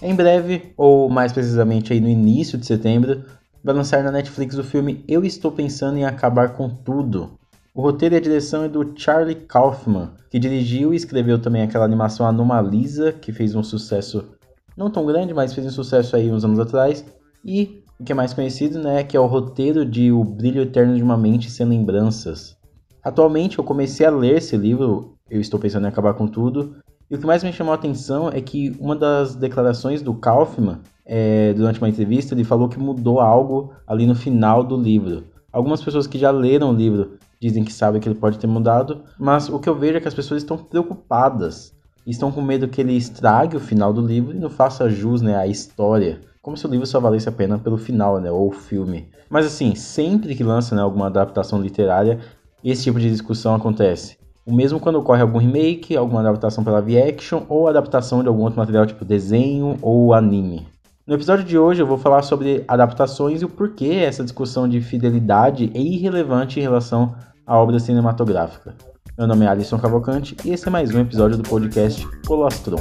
Em breve, ou mais precisamente aí no início de setembro, vai lançar na Netflix o filme Eu Estou Pensando em Acabar com Tudo. O roteiro e a direção é do Charlie Kaufman, que dirigiu e escreveu também aquela animação Anomalisa, que fez um sucesso não tão grande, mas fez um sucesso aí uns anos atrás. E o que é mais conhecido, né, que é o roteiro de O Brilho Eterno de uma Mente Sem Lembranças. Atualmente eu comecei a ler esse livro, Eu Estou Pensando em Acabar com Tudo, e o que mais me chamou a atenção é que uma das declarações do Kaufman, é, durante uma entrevista, ele falou que mudou algo ali no final do livro. Algumas pessoas que já leram o livro dizem que sabem que ele pode ter mudado, mas o que eu vejo é que as pessoas estão preocupadas. Estão com medo que ele estrague o final do livro e não faça jus né, à história. Como se o livro só valesse a pena pelo final, né? Ou o filme. Mas assim, sempre que lança né, alguma adaptação literária, esse tipo de discussão acontece. O mesmo quando ocorre algum remake, alguma adaptação para live action ou adaptação de algum outro material tipo desenho ou anime. No episódio de hoje eu vou falar sobre adaptações e o porquê essa discussão de fidelidade é irrelevante em relação à obra cinematográfica. Meu nome é Alisson Cavalcante e esse é mais um episódio do podcast Colostrum.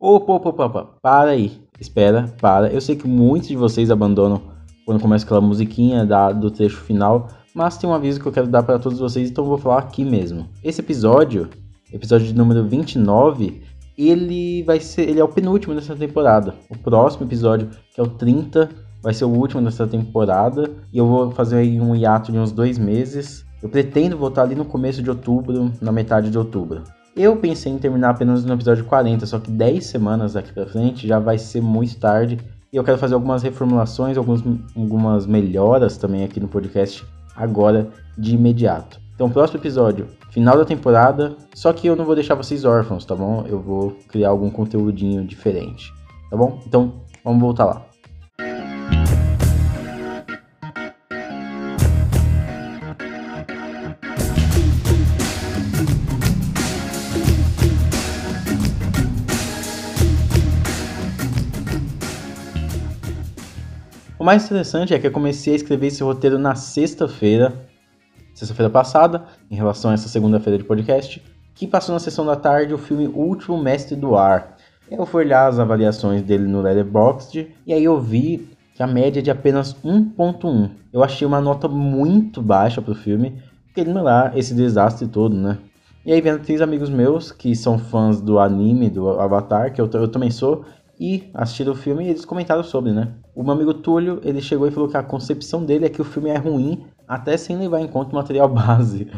Opa, opa, opa, opa, para aí. Espera, para. Eu sei que muitos de vocês abandonam quando começa aquela musiquinha da, do trecho final, mas tem um aviso que eu quero dar para todos vocês, então eu vou falar aqui mesmo. Esse episódio, episódio de número 29, ele vai ser, ele é o penúltimo dessa temporada. O próximo episódio, que é o 30, vai ser o último dessa temporada, e eu vou fazer aí um hiato de uns dois meses. Eu pretendo voltar ali no começo de outubro, na metade de outubro. Eu pensei em terminar apenas no episódio 40, só que 10 semanas daqui pra frente já vai ser muito tarde. E eu quero fazer algumas reformulações, algumas, algumas melhoras também aqui no podcast agora de imediato. Então, próximo episódio, final da temporada. Só que eu não vou deixar vocês órfãos, tá bom? Eu vou criar algum conteúdinho diferente, tá bom? Então, vamos voltar lá. Mais interessante é que eu comecei a escrever esse roteiro na sexta-feira, sexta-feira passada, em relação a essa segunda-feira de podcast, que passou na sessão da tarde o filme Último Mestre do Ar. Eu fui olhar as avaliações dele no Letterboxd e aí eu vi que a média é de apenas 1.1. Eu achei uma nota muito baixa pro filme, querendo lá esse desastre todo, né? E aí vendo três amigos meus que são fãs do anime, do Avatar, que eu, eu também sou, e assistiram o filme e eles comentaram sobre, né? O meu amigo Túlio, ele chegou e falou que a concepção dele é que o filme é ruim, até sem levar em conta o material base.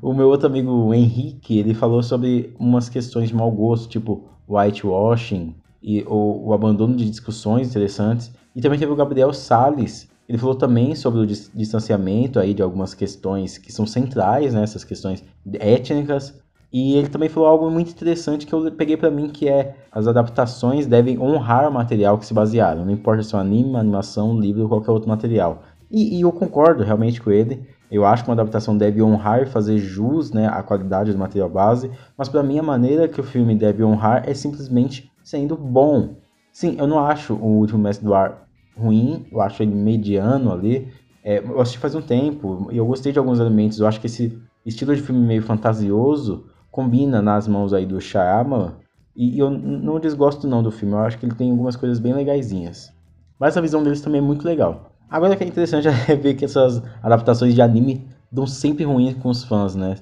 O meu outro amigo Henrique, ele falou sobre umas questões de mau gosto, tipo whitewashing e o, o abandono de discussões interessantes. E também teve o Gabriel Sales, ele falou também sobre o distanciamento aí de algumas questões que são centrais, né, essas questões étnicas, e ele também falou algo muito interessante que eu peguei para mim, que é as adaptações devem honrar o material que se basearam, não importa se é um anime, animação, livro ou qualquer outro material. E, e, eu concordo realmente com ele. Eu acho que uma adaptação deve honrar e fazer jus né, à qualidade do material base, mas para mim a maneira que o filme deve honrar é simplesmente sendo bom. Sim, eu não acho o Último Mestre do Ar ruim, eu acho ele mediano ali. É, eu assisti faz um tempo e eu gostei de alguns elementos. Eu acho que esse estilo de filme meio fantasioso combina nas mãos aí do Shyamalan. E, eu não desgosto não do filme, eu acho que ele tem algumas coisas bem legaisinhas. Mas a visão deles também é muito legal. Agora o que é interessante é ver que essas adaptações de anime dão sempre ruins com os fãs, né?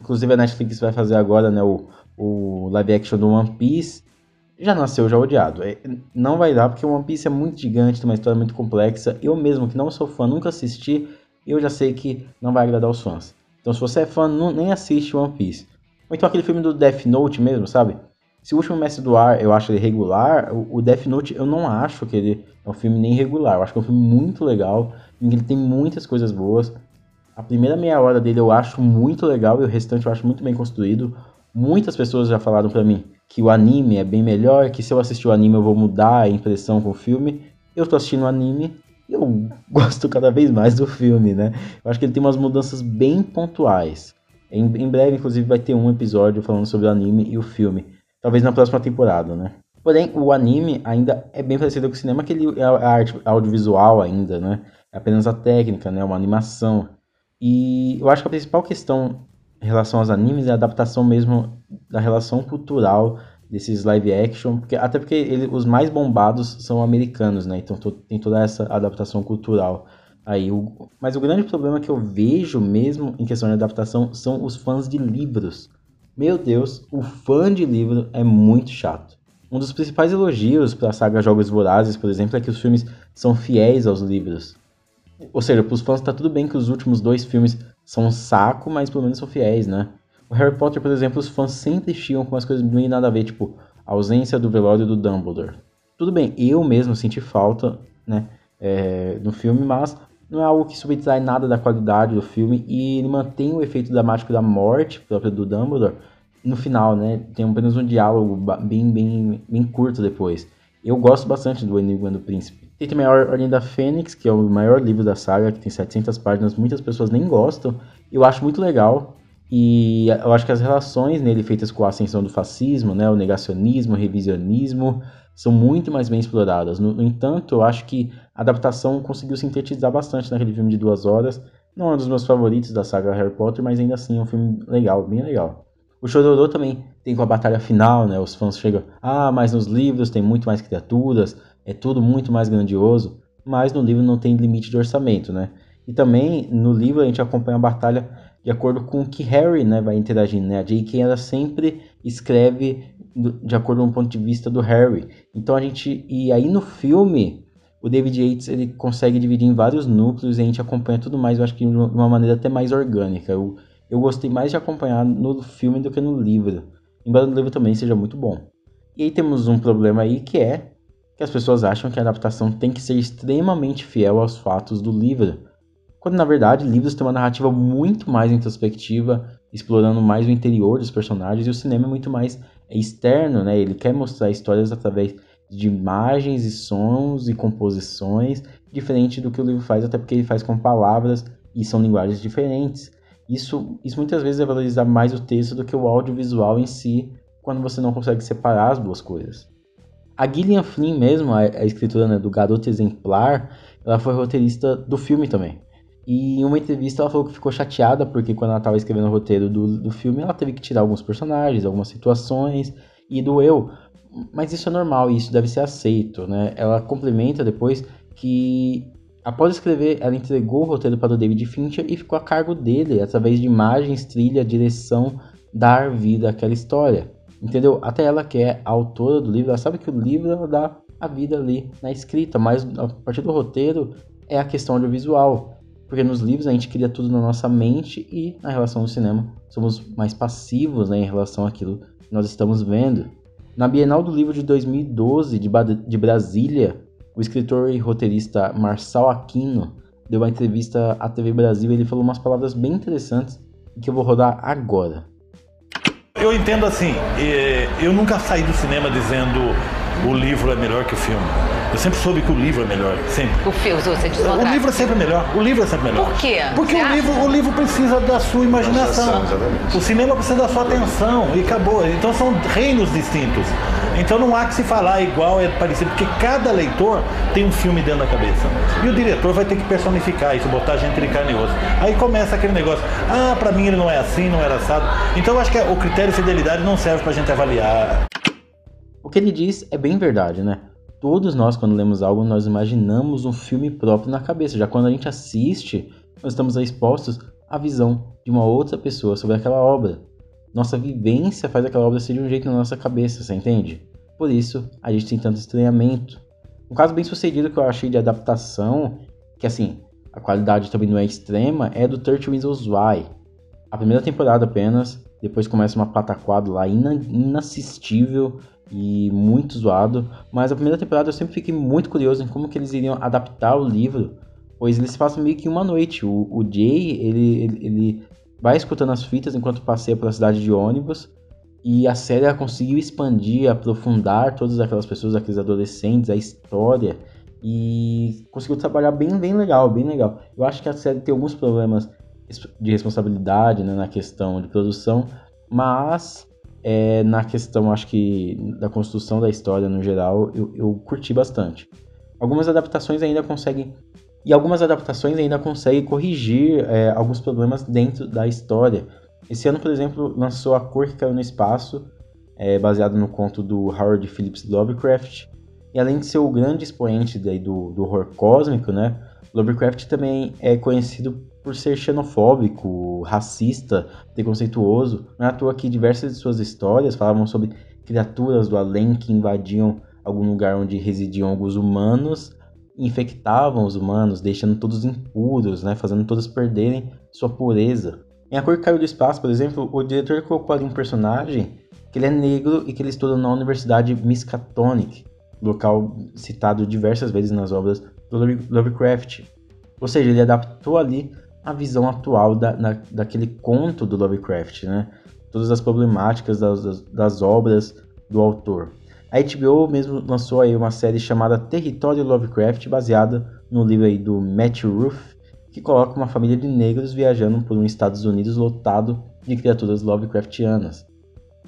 Inclusive a Netflix vai fazer agora, né, o, o live action do One Piece. Já nasceu já odiado. É, não vai dar porque o One Piece é muito gigante, tem uma história muito complexa. Eu mesmo, que não sou fã, nunca assisti, eu já sei que não vai agradar os fãs. Então se você é fã, não, nem assiste One Piece. Ou então aquele filme do Death Note mesmo, sabe? Se o último Mestre do Ar eu acho ele regular, o Death Note eu não acho que ele é um filme nem regular. Eu acho que é um filme muito legal, em que ele tem muitas coisas boas. A primeira meia hora dele eu acho muito legal e o restante eu acho muito bem construído. Muitas pessoas já falaram para mim que o anime é bem melhor, que se eu assistir o anime eu vou mudar a impressão com o filme. Eu tô assistindo o anime e eu gosto cada vez mais do filme, né? Eu acho que ele tem umas mudanças bem pontuais. Em, em breve, inclusive, vai ter um episódio falando sobre o anime e o filme. Talvez na próxima temporada, né? Porém, o anime ainda é bem parecido com o cinema, que ele é a arte audiovisual ainda, né? É apenas a técnica, né? Uma animação. E eu acho que a principal questão em relação aos animes é a adaptação mesmo da relação cultural desses live action, porque, até porque ele, os mais bombados são americanos, né? Então to, tem toda essa adaptação cultural. Aí, o, mas o grande problema que eu vejo mesmo em questão de adaptação são os fãs de livros. Meu Deus, o fã de livro é muito chato. Um dos principais elogios para a saga Jogos Vorazes, por exemplo, é que os filmes são fiéis aos livros. Ou seja, para os fãs tá tudo bem que os últimos dois filmes são um saco, mas pelo menos são fiéis, né? O Harry Potter, por exemplo, os fãs sempre chiam com as coisas meio nada a ver, tipo, a ausência do velório do Dumbledore. Tudo bem, eu mesmo senti falta, né, é, no filme, mas não é algo que subtrai nada da qualidade do filme e ele mantém o efeito dramático da morte própria do Dumbledore no final, né? Tem apenas um diálogo bem, bem, bem curto depois. Eu gosto bastante do Enigma do Príncipe. Tem também a Ordem da Fênix, que é o maior livro da saga, que tem 700 páginas, muitas pessoas nem gostam. Eu acho muito legal, e eu acho que as relações nele feitas com a ascensão do fascismo, né, o negacionismo, o revisionismo, são muito mais bem exploradas. No, no, entanto, eu acho que a adaptação conseguiu sintetizar bastante naquele filme de duas horas. Não é um dos meus favoritos da saga Harry Potter, mas ainda assim é um filme legal, bem legal. O Chororô também tem com a batalha final, né? Os fãs chegam, ah, mas nos livros tem muito mais criaturas, é tudo muito mais grandioso. Mas no livro não tem limite de orçamento, né? E também no livro a gente acompanha a batalha de acordo com o que Harry né, vai interagindo. Né? A J.K. ela sempre escreve de acordo com o ponto de vista do Harry. Então a gente. E aí no filme, o David Yates ele consegue dividir em vários núcleos e a gente acompanha tudo mais, eu acho que de uma maneira até mais orgânica. Eu, eu gostei mais de acompanhar no filme do que no livro. Embora no livro também seja muito bom. E aí temos um problema aí que é que as pessoas acham que a adaptação tem que ser extremamente fiel aos fatos do livro quando na verdade livros têm uma narrativa muito mais introspectiva, explorando mais o interior dos personagens, e o cinema é muito mais externo, né? Ele quer mostrar histórias através de imagens e sons e composições, diferente do que o livro faz, até porque ele faz com palavras e são linguagens diferentes. Isso, isso muitas vezes é valorizar mais o texto do que o audiovisual em si, quando você não consegue separar as duas coisas. A Gillian Flynn mesmo, a, a escritora né, do Garoto Exemplar, ela foi roteirista do filme também. E em uma entrevista ela falou que ficou chateada porque quando ela estava escrevendo o roteiro do, do filme, ela teve que tirar alguns personagens, algumas situações e doeu. Mas isso é normal e isso deve ser aceito, né? Ela complementa depois que após escrever, ela entregou o roteiro para o David Fincher e ficou a cargo dele, através de imagens, trilha, direção, dar vida àquela história. Entendeu? Até ela que é a autora do livro, ela sabe que o livro ela dá a vida ali na escrita, mas a partir do roteiro é a questão audiovisual. Porque nos livros a gente cria tudo na nossa mente e na relação do cinema somos mais passivos né, em relação àquilo que nós estamos vendo. Na Bienal do Livro de 2012 de, de Brasília, o escritor e roteirista Marçal Aquino deu uma entrevista à TV Brasil e ele falou umas palavras bem interessantes que eu vou rodar agora. Eu entendo assim, eu nunca saí do cinema dizendo o livro é melhor que o filme. Eu sempre soube que o livro é melhor, sempre. O filme, você diz O livro é sempre melhor. O livro é sempre melhor. Por quê? Porque o livro, o livro precisa da sua imaginação. O cinema precisa da sua atenção e acabou. Então são reinos distintos. Então não há que se falar igual, é parecido, porque cada leitor tem um filme dentro da cabeça. E o diretor vai ter que personificar isso, botar gente de carne e osso. Aí começa aquele negócio, ah, pra mim ele não é assim, não era assado. Então eu acho que o critério de fidelidade não serve pra gente avaliar. O que ele diz é bem verdade, né? Todos nós, quando lemos algo, nós imaginamos um filme próprio na cabeça. Já quando a gente assiste, nós estamos expostos à visão de uma outra pessoa sobre aquela obra. Nossa vivência faz aquela obra ser de um jeito na nossa cabeça, você entende? Por isso, a gente tem tanto estranhamento. Um caso bem sucedido que eu achei de adaptação, que assim, a qualidade também não é extrema, é do 30 Reasons Why. A primeira temporada apenas, depois começa uma pataquada lá inassistível, e muito zoado. Mas a primeira temporada eu sempre fiquei muito curioso em como que eles iriam adaptar o livro, pois eles passam meio que uma noite. O, o Jay, ele, ele, ele vai escutando as fitas enquanto passeia pela cidade de ônibus, E a série conseguiu expandir, aprofundar todas aquelas pessoas, aqueles adolescentes, a história e conseguiu trabalhar bem, bem legal, bem legal. Eu acho que a série tem alguns problemas de responsabilidade né, na questão de produção, mas é, na questão, acho que da construção da história no geral, eu, eu curti bastante. Algumas adaptações ainda conseguem e algumas adaptações ainda conseguem corrigir é, alguns problemas dentro da história. Esse ano, por exemplo, lançou A Cor que Caiu no Espaço, é, baseado no conto do Howard Phillips Lovecraft. E além de ser o grande expoente daí do, do horror cósmico, né, Lovecraft também é conhecido por ser xenofóbico, racista, preconceituoso. Não é à toa que diversas de suas histórias falavam sobre criaturas do além que invadiam algum lugar onde residiam alguns humanos, infectavam os humanos, deixando todos impuros, né, fazendo todos perderem sua pureza. Em A Cor que Caiu do Espaço, por exemplo, o diretor colocou ali um personagem que ele é negro e que ele estuda na Universidade Miskatonic, local citado diversas vezes nas obras do Lovecraft. Ou seja, ele adaptou ali a visão atual da, na, daquele conto do Lovecraft, né? Todas as problemáticas das, das, obras do autor. A HBO mesmo lançou aí uma série chamada Território Lovecraft, baseada no livro aí do Matt Ruff, que coloca uma família de negros viajando por um Estados Unidos lotado de criaturas Lovecraftianas.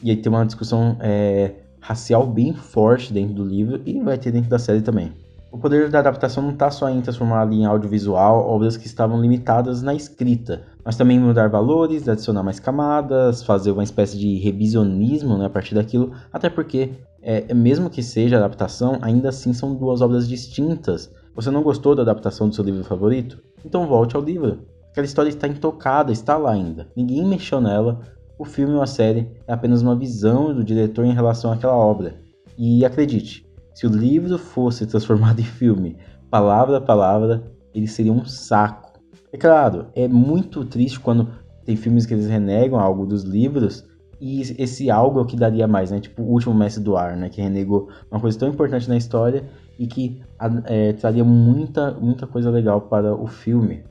E aí tem uma discussão é, racial bem forte dentro do livro e vai ter dentro da série também. O poder da adaptação não está só em transformar em audiovisual obras que estavam limitadas na escrita, mas também mudar valores, adicionar mais camadas, fazer uma espécie de revisionismo né, a partir daquilo, até porque, é, mesmo que seja adaptação, ainda assim são duas obras distintas. Você não gostou da adaptação do seu livro favorito? Então volte ao livro. Aquela história está intocada, está lá ainda. Ninguém mexeu nela. O filme ou a série é apenas uma visão do diretor em relação àquela obra. E acredite, se o livro fosse transformado em filme, palavra a palavra, ele seria um saco. É claro, é muito triste quando tem filmes que eles renegam algo dos livros e esse algo é o que daria mais, né? Tipo o último Mestre do Ar, né? Que renegou uma coisa tão importante na história e que é, traria muita, muita coisa legal para o filme.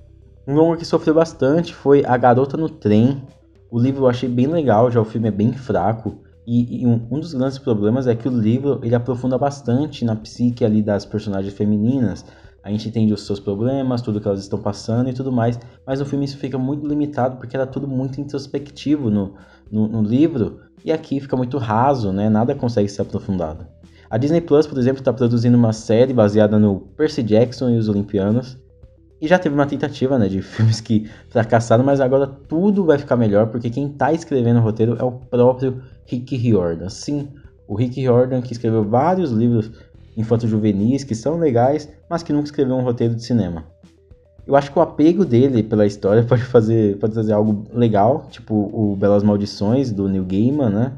Um longo que sofreu bastante foi A Garota no Trem. O livro eu achei bem legal, já o filme é bem fraco. E, e um, um, dos grandes problemas é que o livro ele aprofunda bastante na psique ali das personagens femininas. A gente entende os seus problemas, tudo que elas estão passando e tudo mais, mas no filme isso fica muito limitado porque era tudo muito introspectivo no, no, no livro e aqui fica muito raso, né? Nada consegue ser aprofundado. A Disney Plus, por exemplo, está produzindo uma série baseada no Percy Jackson e os Olimpianos. E já teve uma tentativa né, de filmes que fracassaram, mas agora tudo vai ficar melhor porque quem está escrevendo o roteiro é o próprio Rick Riordan. Sim, o Rick Riordan que escreveu vários livros infanto-juvenis que são legais, mas que nunca escreveu um roteiro de cinema. Eu acho que o apego dele pela história pode fazer, pode fazer algo legal, tipo o Belas Maldições do Neil Gaiman, né?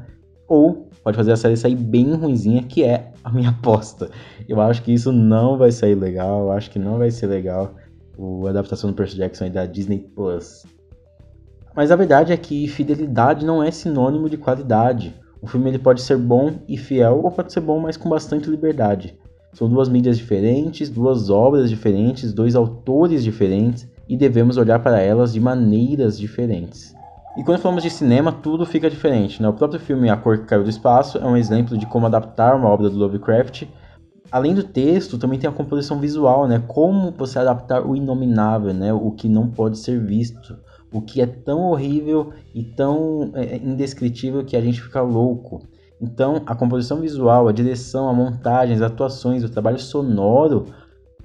Ou pode fazer a série sair bem ruinzinha, que é a minha aposta. Eu acho que isso não vai sair legal, eu acho que não vai ser legal a adaptação do Percy Jackson aí da Disney Plus. Mas a verdade é que fidelidade não é sinônimo de qualidade. O filme ele pode ser bom e fiel ou pode ser bom, mas com bastante liberdade. São duas mídias diferentes, duas obras diferentes, dois autores diferentes e devemos olhar para elas de maneiras diferentes. E quando falamos de cinema, tudo fica diferente. Né? O próprio filme A Cor que Caiu do Espaço é um exemplo de como adaptar uma obra do Lovecraft. Além do texto, também tem a composição visual, né? Como você adaptar o inominável, né? O que não pode ser visto o que é tão horrível e tão é, é, indescritível que a gente fica louco. Então, a composição visual, a direção, a montagem, as atuações, o trabalho sonoro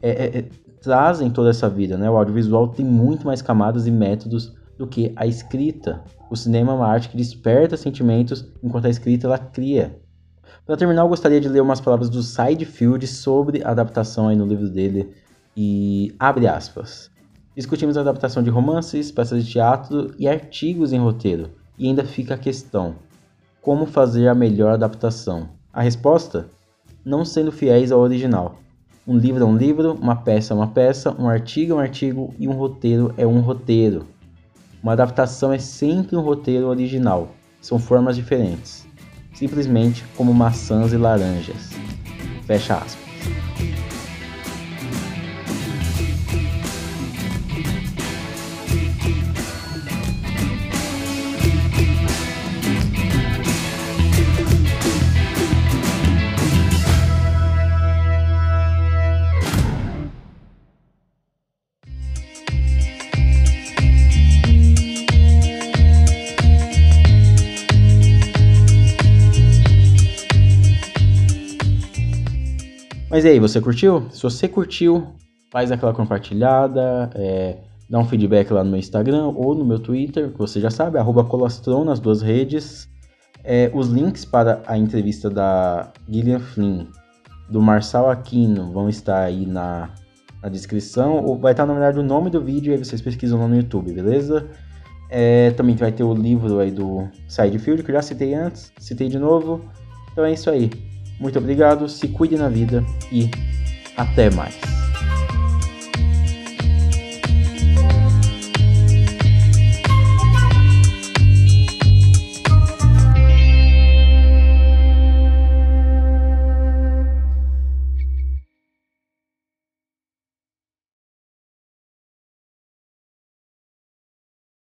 é, é, é, trazem toda essa vida. Né? O audiovisual tem muito mais camadas e métodos do que a escrita. O cinema é uma arte que desperta sentimentos, enquanto a escrita ela cria. Para terminar, eu gostaria de ler umas palavras do Sidefield sobre a adaptação aí no livro dele e abre aspas. Discutimos a adaptação de romances, peças de teatro e artigos em roteiro. E ainda fica a questão: como fazer a melhor adaptação? A resposta? Não sendo fiéis ao original. Um livro é um livro, uma peça é uma peça, um artigo é um artigo e um roteiro é um roteiro. Uma adaptação é sempre um roteiro original, são formas diferentes, simplesmente como maçãs e laranjas. Fecha aspas. Mas e aí, você curtiu? Se você curtiu, faz aquela compartilhada, é, dá um feedback lá no meu Instagram ou no meu Twitter, que você já sabe, Colastron nas duas redes. É, os links para a entrevista da Gillian Flynn, do Marçal Aquino, vão estar aí na, na descrição, ou vai estar, na verdade, o nome do vídeo, aí vocês pesquisam lá no YouTube, beleza? É, também vai ter o livro aí do Sidefield, que eu já citei antes, citei de novo. Então é isso aí. Muito obrigado, se cuide na vida e até mais.